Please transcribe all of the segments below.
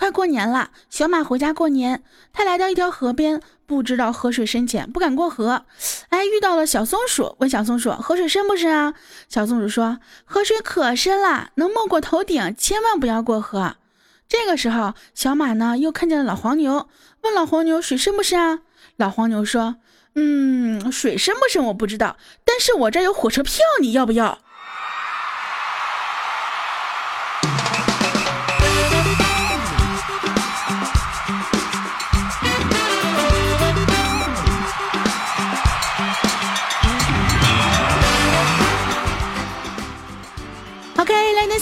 快过年了，小马回家过年，他来到一条河边，不知道河水深浅，不敢过河。哎，遇到了小松鼠，问小松鼠河水深不深啊？小松鼠说河水可深了，能没过头顶，千万不要过河。这个时候，小马呢又看见了老黄牛，问老黄牛水深不深啊？老黄牛说，嗯，水深不深我不知道，但是我这有火车票，你要不要？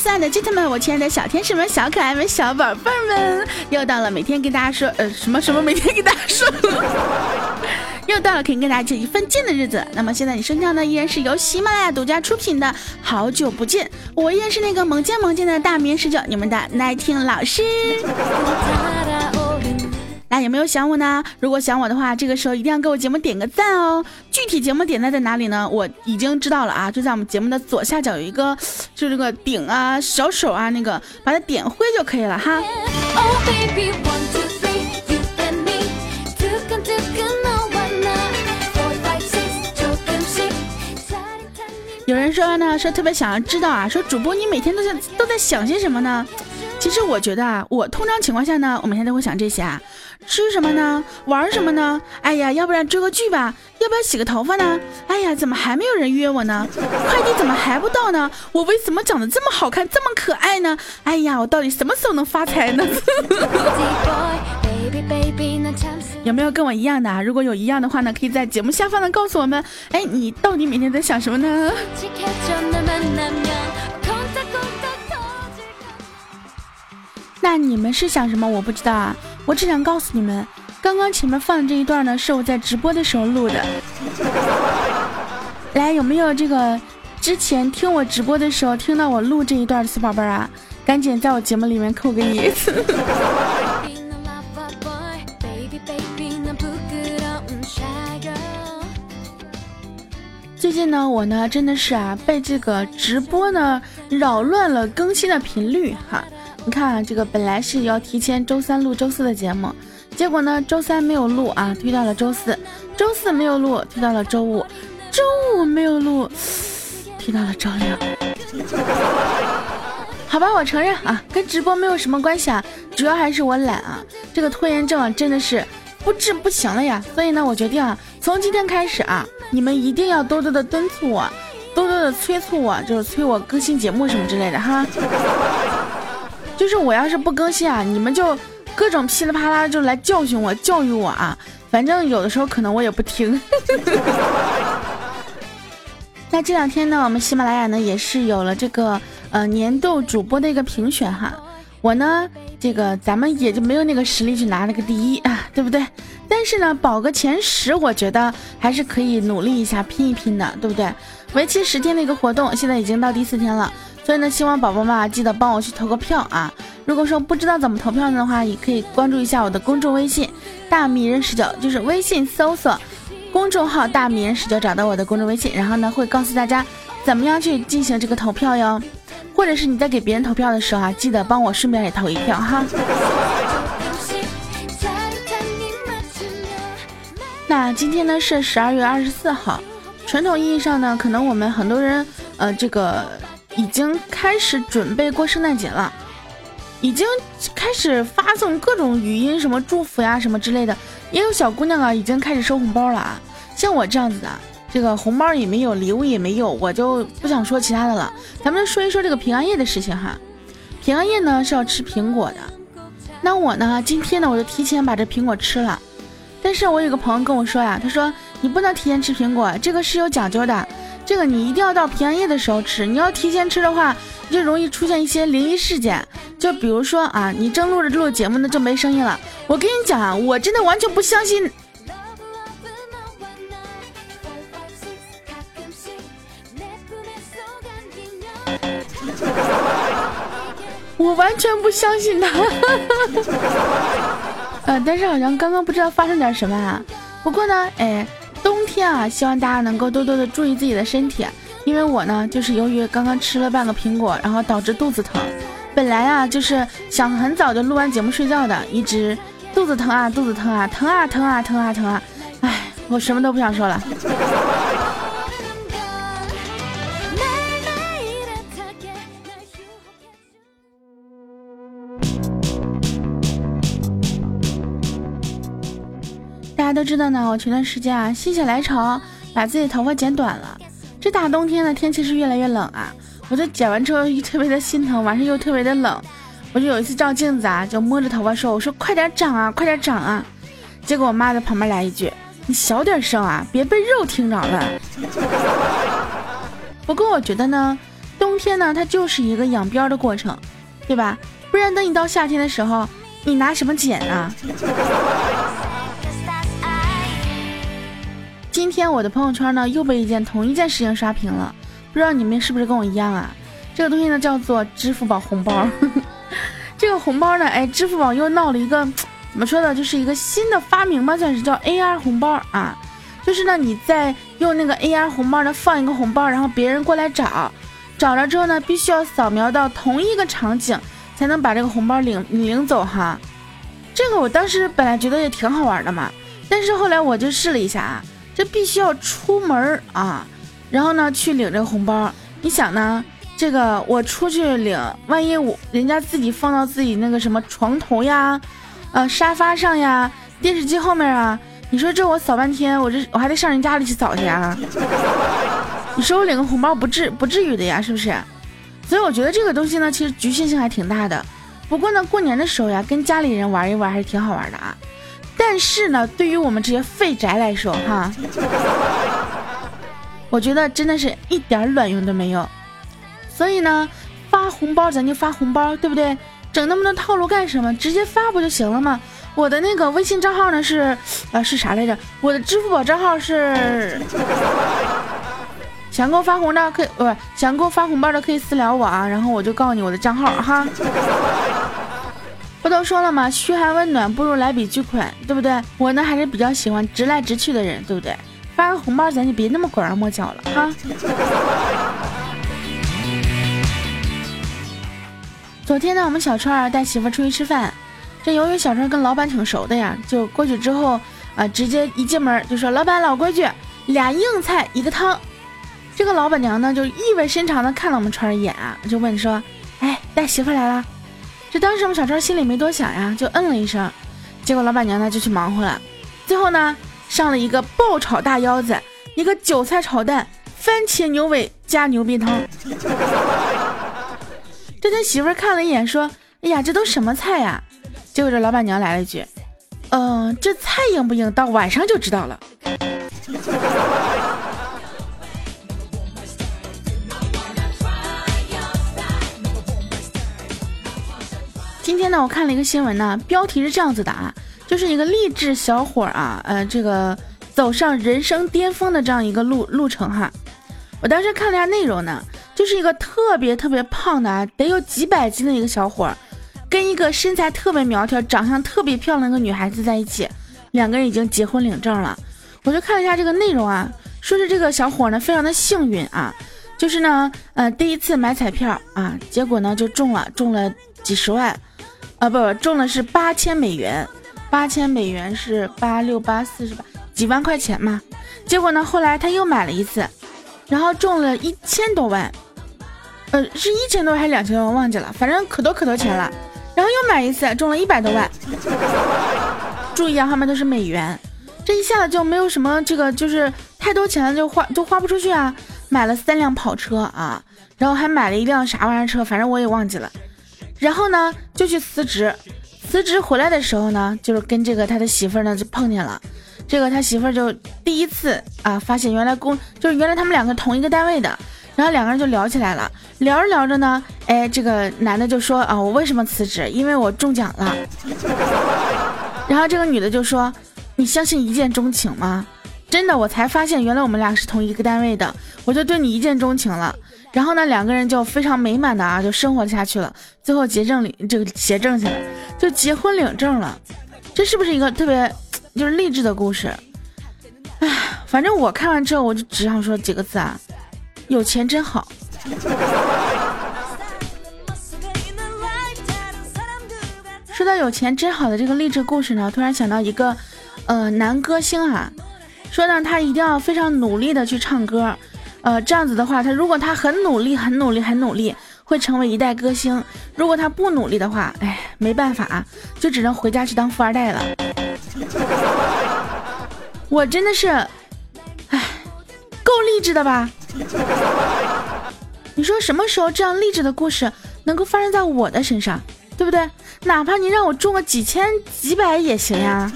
亲爱的 gentlemen 们，我亲爱的小天使们、小可爱们、小宝贝们，又到了每天跟大家说，呃，什么什么每天跟大家说，又到了可以跟大家见一份见的日子。那么现在你身上呢依然是由喜马拉雅独家出品的《好久不见》，我依然是那个萌见萌见的大棉十九，你们的耐听老师。那有没有想我呢？如果想我的话，这个时候一定要给我节目点个赞哦。具体节目点赞在哪里呢？我已经知道了啊，就在我们节目的左下角有一个，就这个顶啊、小手啊那个，把它点灰就可以了哈。有人说呢，说特别想要知道啊，说主播你每天都在都在想些什么呢？其实我觉得啊，我通常情况下呢，我每天都会想这些啊。吃什么呢？玩什么呢？哎呀，要不然追个剧吧？要不要洗个头发呢？哎呀，怎么还没有人约我呢？快递怎么还不到呢？我为什么长得这么好看，这么可爱呢？哎呀，我到底什么时候能发财呢？有没有跟我一样的啊？如果有一样的话呢，可以在节目下方的告诉我们。哎，你到底每天在想什么呢？那你们是想什么？我不知道啊。我只想告诉你们，刚刚前面放的这一段呢，是我在直播的时候录的。来，有没有这个之前听我直播的时候听到我录这一段的小宝贝儿啊？赶紧在我节目里面扣个一。最近呢，我呢真的是啊，被这个直播呢扰乱了更新的频率哈。你看啊，这个本来是要提前周三录周四的节目，结果呢，周三没有录啊，推到了周四；周四没有录，推到了周五；周五没有录，推到了周六。好吧，我承认啊，跟直播没有什么关系啊，主要还是我懒啊，这个拖延症啊，真的是不治不行了呀。所以呢，我决定啊，从今天开始啊，你们一定要多多的敦促我，多多的催促我，就是催我更新节目什么之类的哈。就是我要是不更新啊，你们就各种噼里啪啦就来教训我、教育我啊。反正有的时候可能我也不听。那这两天呢，我们喜马拉雅呢也是有了这个呃年度主播的一个评选哈。我呢，这个咱们也就没有那个实力去拿那个第一啊，对不对？但是呢，保个前十，我觉得还是可以努力一下拼一拼的，对不对？为期十天的一个活动，现在已经到第四天了。所以呢，希望宝宝们啊，记得帮我去投个票啊！如果说不知道怎么投票的话，也可以关注一下我的公众微信“大迷人十九”，就是微信搜索公众号“大迷人十九”，找到我的公众微信，然后呢，会告诉大家怎么样去进行这个投票哟。或者是你在给别人投票的时候啊，记得帮我顺便也投一票哈。那今天呢是十二月二十四号，传统意义上呢，可能我们很多人呃这个。已经开始准备过圣诞节了，已经开始发送各种语音什么祝福呀什么之类的，也有小姑娘啊已经开始收红包了啊。像我这样子的，这个红包也没有，礼物也没有，我就不想说其他的了。咱们说一说这个平安夜的事情哈。平安夜呢是要吃苹果的，那我呢今天呢我就提前把这苹果吃了。但是我有个朋友跟我说呀，他说你不能提前吃苹果，这个是有讲究的。这个你一定要到平安夜的时候吃，你要提前吃的话，就容易出现一些灵异事件。就比如说啊，你正录着录节目呢，就没声音了。我跟你讲啊，我真的完全不相信，我完全不相信他。呃，但是好像刚刚不知道发生点什么啊。不过呢，哎。冬天啊，希望大家能够多多的注意自己的身体，因为我呢，就是由于刚刚吃了半个苹果，然后导致肚子疼，本来啊就是想很早就录完节目睡觉的，一直肚子疼啊，肚子疼啊，疼啊疼啊疼啊疼啊，哎，我什么都不想说了。都知道呢，我前段时间啊心血来潮把自己头发剪短了。这大冬天的天气是越来越冷啊，我就剪完之后特别的心疼，晚上又特别的冷，我就有一次照镜子啊，就摸着头发说：“我说快点长啊，快点长啊！”结果我妈在旁边来一句：“你小点声啊，别被肉听着了。”不过我觉得呢，冬天呢它就是一个养膘的过程，对吧？不然等你到夏天的时候，你拿什么剪啊？今天我的朋友圈呢又被一件同一件事情刷屏了，不知道你们是不是跟我一样啊？这个东西呢叫做支付宝红包，这个红包呢，哎，支付宝又闹了一个怎么说呢，就是一个新的发明吧，算是叫 AR 红包啊，就是呢你在用那个 AR 红包呢放一个红包，然后别人过来找，找了之后呢必须要扫描到同一个场景才能把这个红包领领走哈。这个我当时本来觉得也挺好玩的嘛，但是后来我就试了一下啊。这必须要出门啊，然后呢去领这个红包。你想呢？这个我出去领，万一我人家自己放到自己那个什么床头呀，呃沙发上呀，电视机后面啊，你说这我扫半天，我这我还得上人家里去扫去啊？你说我领个红包不至不至于的呀，是不是？所以我觉得这个东西呢，其实局限性还挺大的。不过呢，过年的时候呀，跟家里人玩一玩还是挺好玩的啊。但是呢，对于我们这些废宅来说，哈，我觉得真的是一点卵用都没有。所以呢，发红包咱就发红包，对不对？整那么多套路干什么？直接发不就行了吗？我的那个微信账号呢是，呃，是啥来着？我的支付宝账号是，想给我发红的可以，不是想给我发红包的可以私聊我啊，然后我就告诉你我的账号哈。不都说了吗？嘘寒问暖不如来笔巨款，对不对？我呢还是比较喜欢直来直去的人，对不对？发个红包咱就别那么拐弯抹角了哈。昨天呢，我们小川儿带媳妇出去吃饭，这由于小川跟老板挺熟的呀，就过去之后啊，直接一进门就说：“老板老规矩，俩硬菜一个汤。”这个老板娘呢就意味深长的看了我们川儿一眼啊，就问说：“哎，带媳妇来了？”这当时我们小张心里没多想呀，就嗯了一声，结果老板娘呢就去忙活了，最后呢上了一个爆炒大腰子，一个韭菜炒蛋，番茄牛尾加牛逼汤。这他媳妇看了一眼，说：“哎呀，这都什么菜呀？”结果这老板娘来了一句：“嗯，这菜硬不硬，到晚上就知道了。”今天呢，我看了一个新闻呢，标题是这样子的啊，就是一个励志小伙啊，呃，这个走上人生巅峰的这样一个路路程哈。我当时看了一下内容呢，就是一个特别特别胖的啊，得有几百斤的一个小伙，跟一个身材特别苗条、长相特别漂亮的个女孩子在一起，两个人已经结婚领证了。我就看了一下这个内容啊，说是这个小伙呢非常的幸运啊，就是呢，呃，第一次买彩票啊，结果呢就中了，中了几十万。啊不不，中的是八千美元，八千美元是八六八四十八几万块钱嘛。结果呢，后来他又买了一次，然后中了一千多万，呃，是一千多还是两千多万忘记了，反正可多可多钱了。然后又买一次，中了一百多万。注意啊，他们都是美元，这一下子就没有什么这个，就是太多钱了就花都花不出去啊。买了三辆跑车啊，然后还买了一辆啥玩意儿车，反正我也忘记了。然后呢，就去辞职。辞职回来的时候呢，就是跟这个他的媳妇儿呢就碰见了。这个他媳妇儿就第一次啊，发现原来公就是原来他们两个同一个单位的。然后两个人就聊起来了。聊着聊着呢，哎，这个男的就说啊，我为什么辞职？因为我中奖了。然后这个女的就说，你相信一见钟情吗？真的，我才发现原来我们俩是同一个单位的，我就对你一见钟情了。然后呢，两个人就非常美满的啊，就生活下去了。最后结证领这个结证去了，就结婚领证了。这是不是一个特别就是励志的故事？哎，反正我看完之后，我就只想说几个字啊：有钱真好。说到有钱真好的这个励志故事呢，突然想到一个，呃，男歌星啊，说呢他一定要非常努力的去唱歌，呃，这样子的话，他如果他很努力、很努力、很努力，会成为一代歌星；如果他不努力的话，哎，没办法，就只能回家去当富二代了。我真的是，哎，够励志的吧？你说什么时候这样励志的故事能够发生在我的身上，对不对？哪怕你让我中个几千几百也行呀。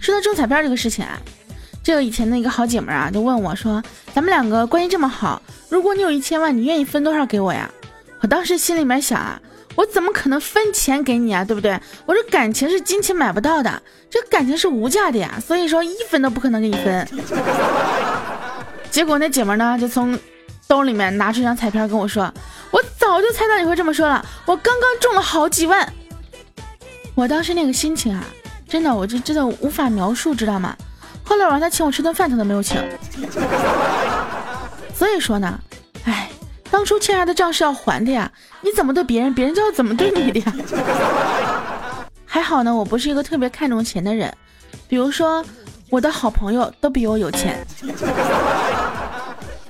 说到中彩票这个事情啊，这个以前的一个好姐妹啊，就问我说：“咱们两个关系这么好，如果你有一千万，你愿意分多少给我呀？”我当时心里面想啊，我怎么可能分钱给你啊，对不对？我说感情是金钱买不到的，这感情是无价的呀，所以说一分都不可能给你分。结果那姐们呢，就从兜里面拿出一张彩票跟我说：“我早就猜到你会这么说了，我刚刚中了好几万。”我当时那个心情啊，真的，我就真的无法描述，知道吗？后来我让他请我吃顿饭，他都没有请。所以说呢，哎，当初欠下的账是要还的呀，你怎么对别人，别人就要怎么对你的呀。还好呢，我不是一个特别看重钱的人，比如说我的好朋友都比我有钱。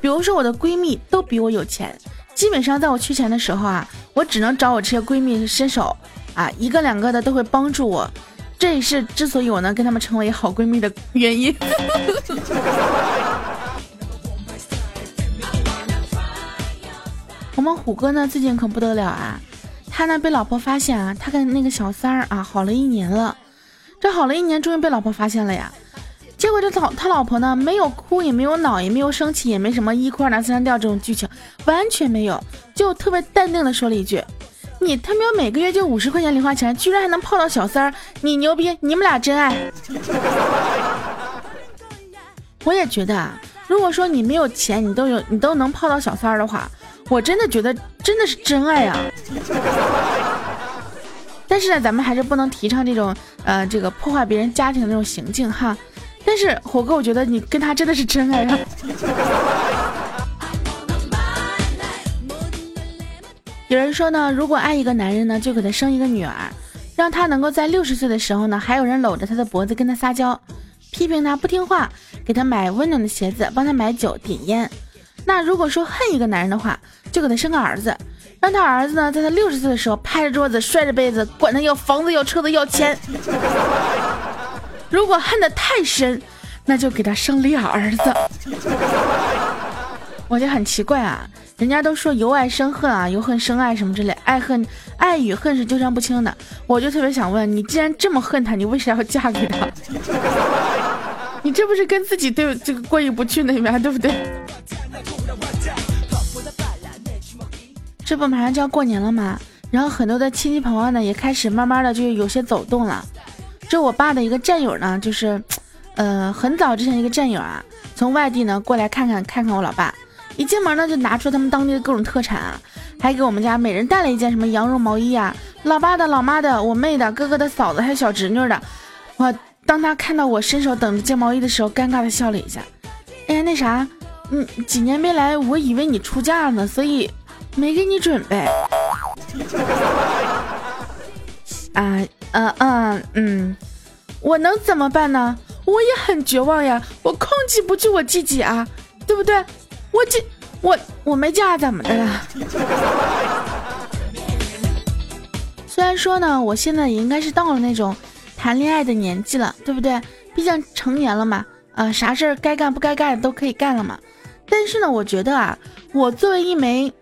比如说我的闺蜜都比我有钱，基本上在我缺钱的时候啊，我只能找我这些闺蜜伸手，啊，一个两个的都会帮助我，这也是之所以我能跟她们成为好闺蜜的原因。我们虎哥呢最近可不得了啊，他呢被老婆发现啊，他跟那个小三儿啊好了一年了，这好了一年终于被老婆发现了呀。结果这老他老婆呢，没有哭，也没有恼，也没有生气，也没什么一哭二闹三上吊这种剧情，完全没有，就特别淡定的说了一句：“你他喵每个月就五十块钱零花钱，居然还能泡到小三儿，你牛逼，你们俩真爱。”我也觉得啊，如果说你没有钱，你都有你都能泡到小三儿的话，我真的觉得真的是真爱啊。但是呢，咱们还是不能提倡这种呃这个破坏别人家庭的那种行径哈。但是火哥，我觉得你跟他真的是真爱啊！有人说呢，如果爱一个男人呢，就给他生一个女儿，让他能够在六十岁的时候呢，还有人搂着他的脖子跟他撒娇，批评他不听话，给他买温暖的鞋子，帮他买酒点烟。那如果说恨一个男人的话，就给他生个儿子，让他儿子呢，在他六十岁的时候拍着桌子摔着杯子，管他要房子要车子要钱。如果恨得太深，那就给他生俩儿子。我就很奇怪啊，人家都说由爱生恨啊，由恨生爱什么之类，爱恨爱与恨是纠缠不清的。我就特别想问你，既然这么恨他，你为啥要嫁给他？你这不是跟自己对这个过意不去那边？对不对？这不马上就要过年了吗？然后很多的亲戚朋友呢，也开始慢慢的就有些走动了。这我爸的一个战友呢，就是，呃，很早之前一个战友啊，从外地呢过来看看看看我老爸，一进门呢就拿出他们当地的各种特产啊，还给我们家每人带了一件什么羊绒毛衣啊，老爸的、老妈的、我妹的、哥哥的、嫂子还有小侄女的。我当他看到我伸手等着接毛衣的时候，尴尬的笑了一下。哎呀，那啥，嗯，几年没来，我以为你出嫁了呢，所以没给你准备。啊，嗯嗯嗯，我能怎么办呢？我也很绝望呀，我控制不住我自己啊，对不对？我这我我没嫁怎么的了？虽然说呢，我现在也应该是到了那种谈恋爱的年纪了，对不对？毕竟成年了嘛，啊，啥事儿该干不该干的都可以干了嘛。但是呢，我觉得啊，我作为一枚，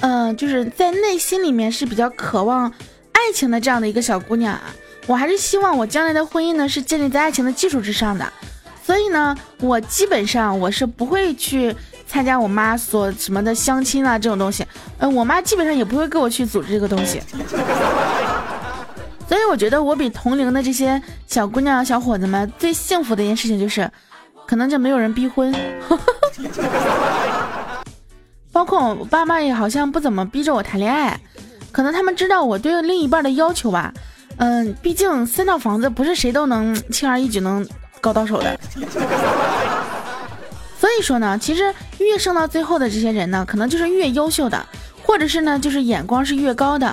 嗯，就是在内心里面是比较渴望。爱情的这样的一个小姑娘啊，我还是希望我将来的婚姻呢是建立在爱情的基础之上的，所以呢，我基本上我是不会去参加我妈所什么的相亲啊这种东西，呃，我妈基本上也不会跟我去组织这个东西，所以我觉得我比同龄的这些小姑娘小伙子们最幸福的一件事情就是，可能就没有人逼婚，包括我爸妈也好像不怎么逼着我谈恋爱。可能他们知道我对另一半的要求吧，嗯，毕竟三套房子不是谁都能轻而易举能搞到手的。所以说呢，其实越剩到最后的这些人呢，可能就是越优秀的，或者是呢，就是眼光是越高的。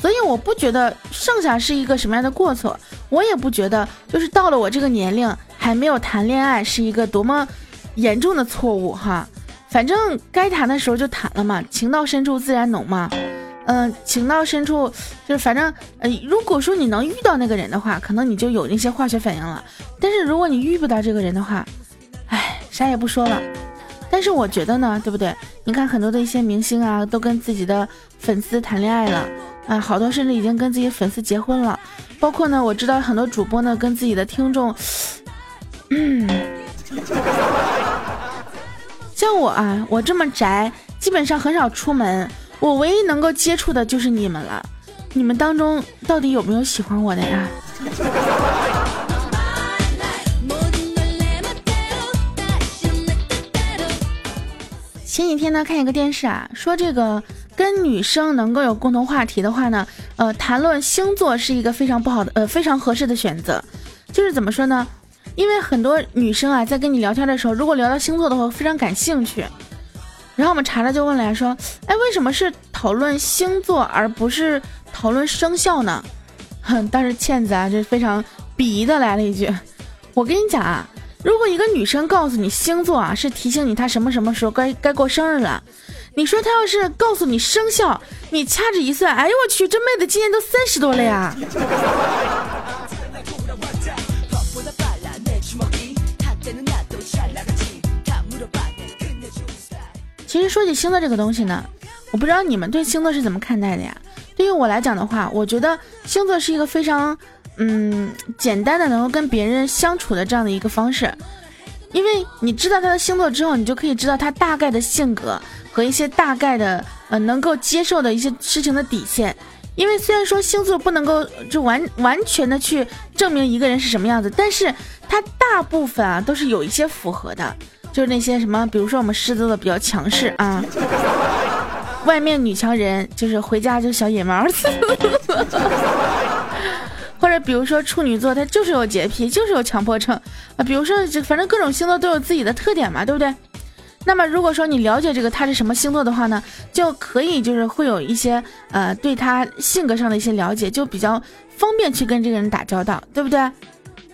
所以我不觉得剩下是一个什么样的过错，我也不觉得就是到了我这个年龄还没有谈恋爱是一个多么严重的错误哈。反正该谈的时候就谈了嘛，情到深处自然浓嘛。嗯，情到深处就是反正呃，如果说你能遇到那个人的话，可能你就有那些化学反应了。但是如果你遇不到这个人的话，啥也不说了。但是我觉得呢，对不对？你看很多的一些明星啊，都跟自己的粉丝谈恋爱了啊，好多甚至已经跟自己粉丝结婚了。包括呢，我知道很多主播呢跟自己的听众，嗯，像我啊，我这么宅，基本上很少出门，我唯一能够接触的就是你们了。你们当中到底有没有喜欢我的呀？前几天呢，看一个电视啊，说这个跟女生能够有共同话题的话呢，呃，谈论星座是一个非常不好的，呃，非常合适的选择。就是怎么说呢？因为很多女生啊，在跟你聊天的时候，如果聊到星座的话，非常感兴趣。然后我们查查就问了呀，说，哎，为什么是讨论星座而不是讨论生肖呢？哼，当时倩子啊，就非常鄙夷的来了一句，我跟你讲啊。如果一个女生告诉你星座啊是提醒你她什么什么时候该该过生日了，你说她要是告诉你生肖，你掐指一算，哎呦我去，这妹子今年都三十多了呀！其实说起星座这个东西呢，我不知道你们对星座是怎么看待的呀？对于我来讲的话，我觉得星座是一个非常。嗯，简单的能够跟别人相处的这样的一个方式，因为你知道他的星座之后，你就可以知道他大概的性格和一些大概的呃能够接受的一些事情的底线。因为虽然说星座不能够就完完全的去证明一个人是什么样子，但是它大部分啊都是有一些符合的，就是那些什么，比如说我们狮子座比较强势啊，外面女强人，就是回家就小野猫。或者比如说处女座，他就是有洁癖，就是有强迫症啊。比如说，这反正各种星座都有自己的特点嘛，对不对？那么如果说你了解这个他是什么星座的话呢，就可以就是会有一些呃对他性格上的一些了解，就比较方便去跟这个人打交道，对不对？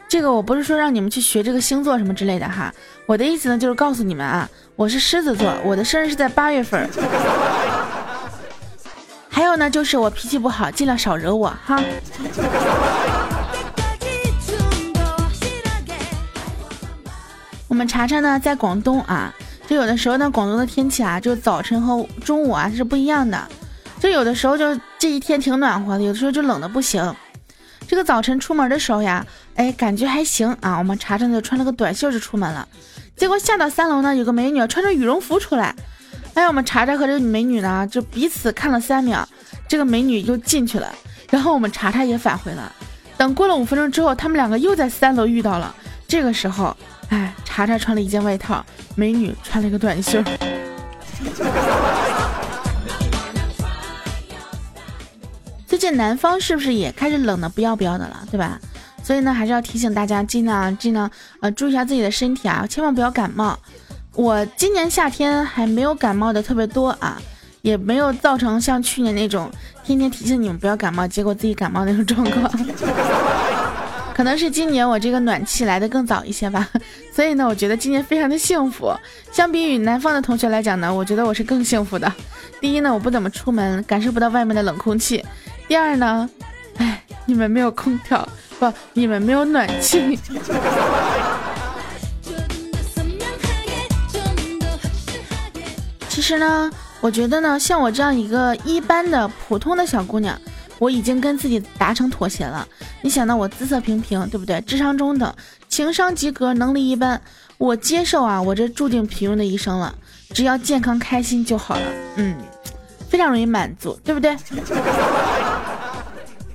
这个我不是说让你们去学这个星座什么之类的哈，我的意思呢就是告诉你们啊，我是狮子座，我的生日是在八月份。还有呢，就是我脾气不好，尽量少惹我哈。我们查查呢，在广东啊，就有的时候呢，广东的天气啊，就早晨和中午啊是不一样的。就有的时候就这一天挺暖和的，有的时候就冷的不行。这个早晨出门的时候呀，哎，感觉还行啊。我们查查就穿了个短袖就出门了，结果下到三楼呢，有个美女穿着羽绒服出来。哎，我们查查和这个美女呢，就彼此看了三秒，这个美女就进去了，然后我们查查也返回了。等过了五分钟之后，他们两个又在三楼遇到了。这个时候，哎，查查穿了一件外套，美女穿了一个短袖。最近南方是不是也开始冷的不要不要的了，对吧？所以呢，还是要提醒大家，尽量尽量呃注意一下自己的身体啊，千万不要感冒。我今年夏天还没有感冒的特别多啊，也没有造成像去年那种天天提醒你们不要感冒，结果自己感冒那种状况。可能是今年我这个暖气来的更早一些吧，所以呢，我觉得今年非常的幸福。相比于南方的同学来讲呢，我觉得我是更幸福的。第一呢，我不怎么出门，感受不到外面的冷空气；第二呢，哎，你们没有空调，不，你们没有暖气。其实呢，我觉得呢，像我这样一个一般的普通的小姑娘，我已经跟自己达成妥协了。你想到，我姿色平平，对不对？智商中等，情商及格，能力一般，我接受啊，我这注定平庸的一生了。只要健康开心就好了，嗯，非常容易满足，对不对？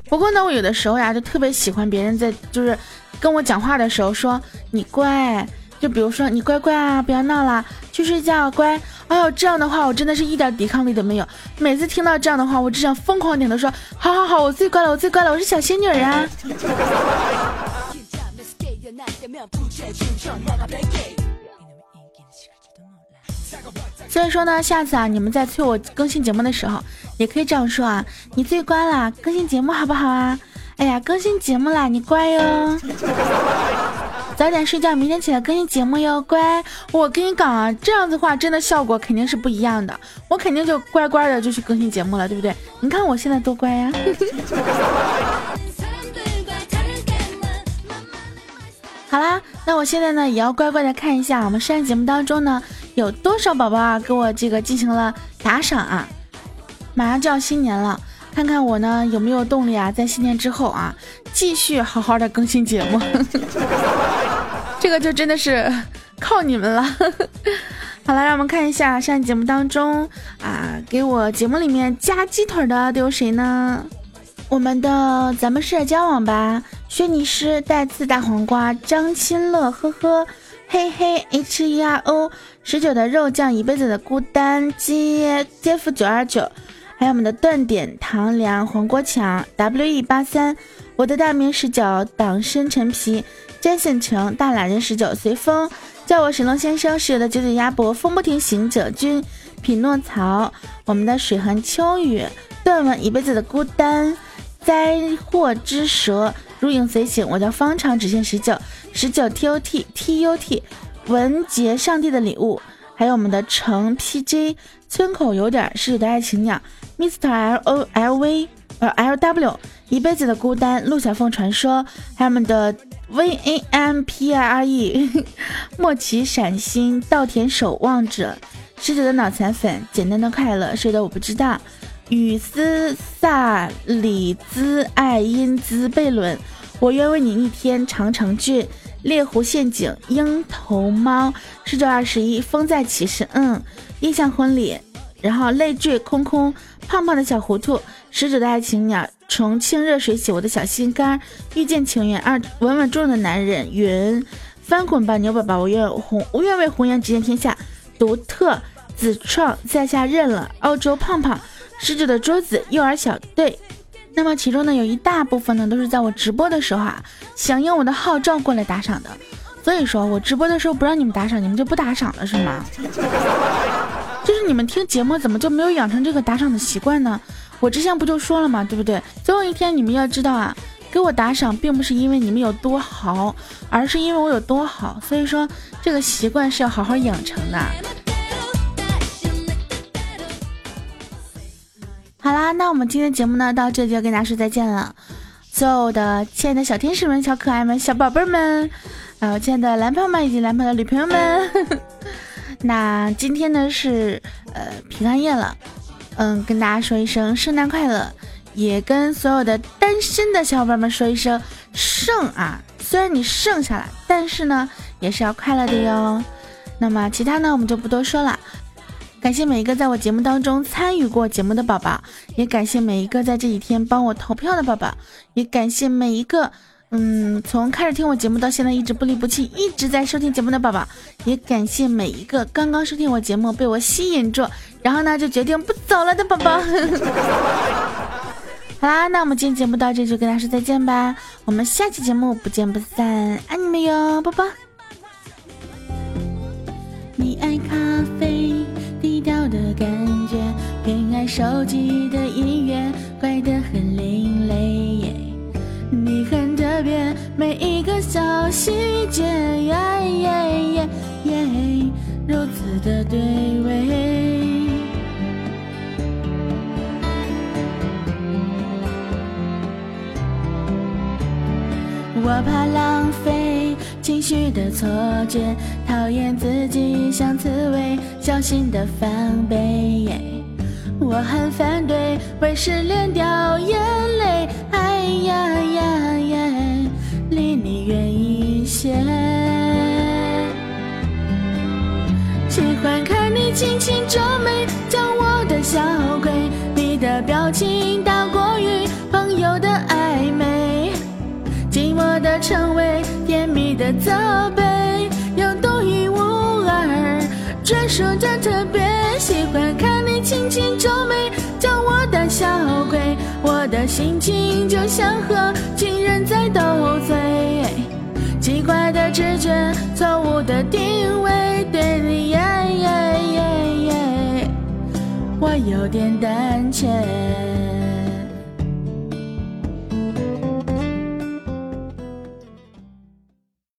不过呢，我有的时候呀，就特别喜欢别人在就是跟我讲话的时候说你乖，就比如说你乖乖啊，不要闹啦，去睡觉，乖。哎呦，这样的话我真的是一点抵抗力都没有。每次听到这样的话，我只想疯狂点头说：好好好，我最乖了，我最乖了，我是小仙女啊。所以说呢，下次啊，你们在催我更新节目的时候，也可以这样说啊，你最乖了，更新节目好不好啊？哎呀，更新节目啦，你乖哟。早点睡觉，明天起来更新节目哟，乖。我跟你讲啊，这样子话真的效果肯定是不一样的，我肯定就乖乖的就去更新节目了，对不对？你看我现在多乖呀。好啦，那我现在呢也要乖乖的看一下我们上期节目当中呢有多少宝宝啊给我这个进行了打赏啊。马上就要新年了，看看我呢有没有动力啊，在新年之后啊继续好好的更新节目。这个就真的是靠你们了。好了，让我们看一下上期节目当中啊，给我节目里面加鸡腿的都有谁呢？我们的咱们社交网吧，薛尼诗、带刺大黄瓜、张新乐，呵呵，嘿嘿，H E R O，十九的肉酱，一辈子的孤单，接接付九二九，还有我们的断点唐良黄国强，W E 八三，我的大名十九，党参陈皮。詹信成，大懒人十九，随风叫我神龙先生，室友的九九鸭脖，风不停行者君，匹诺曹，我们的水痕秋雨，断文一辈子的孤单，灾祸之蛇，如影随形，我叫方长，只限十九，十九 T O T T U T，文杰，上帝的礼物，还有我们的程 P J，村口有点室友的爱情鸟，Mr L O L V，呃 L W，一辈子的孤单，陆小凤传说，还有我们的。v a m p i r e，莫奇闪星稻田守望者，逝者的脑残粉，简单的快乐，谁的我不知道。雨丝萨里兹爱因兹贝伦，我愿为你逆天长城郡，猎狐陷阱鹰头猫，十九二十一风再起时，嗯，印象婚礼，然后泪坠空空，胖胖的小糊涂，逝者的爱情鸟。重庆热水洗我的小心肝，遇见情缘二稳稳重的男人云翻滚吧牛宝宝，我愿红我愿为红颜直见天下。独特子创在下认了澳洲胖胖逝者的桌子幼儿小队。那么其中呢有一大部分呢都是在我直播的时候啊响应我的号召过来打赏的，所以说我直播的时候不让你们打赏，你们就不打赏了是吗？就是你们听节目怎么就没有养成这个打赏的习惯呢？我之前不就说了吗？对不对？总有一天你们要知道啊，给我打赏并不是因为你们有多好，而是因为我有多好。所以说这个习惯是要好好养成的。好啦，那我们今天节目呢到这就要跟大家说再见了。所有的亲爱的小天使们、小可爱们、小宝贝们，还有亲爱的男朋友们以及男朋友的女朋友们，那今天呢是呃平安夜了。嗯，跟大家说一声圣诞快乐，也跟所有的单身的小伙伴们说一声剩啊！虽然你剩下了，但是呢，也是要快乐的哟。那么其他呢，我们就不多说了。感谢每一个在我节目当中参与过节目的宝宝，也感谢每一个在这几天帮我投票的宝宝，也感谢每一个。嗯，从开始听我节目到现在一直不离不弃，一直在收听节目的宝宝，也感谢每一个刚刚收听我节目被我吸引住，然后呢就决定不走了的宝宝。好啦，那我们今天节目到这就跟大家说再见吧，我们下期节目不见不散，爱你们哟，宝宝。感觉，偏爱手机的音乐，怪得很另类。你很特别，每一个小细节，如此的对味。我怕浪费情绪的错觉，讨厌自己像刺猬，小心的防备。我很反对为失恋掉眼泪。哎呀呀呀，离你远一些。喜欢看你轻轻皱眉，叫我的小鬼。你的表情大过于朋友的暧昧，寂寞的称谓，甜蜜的责备，说着特别。喜欢看你轻轻皱眉，叫我胆小鬼。我的心情就像和情人在斗嘴，奇怪的直觉，错误的定位，对你，我有点胆怯。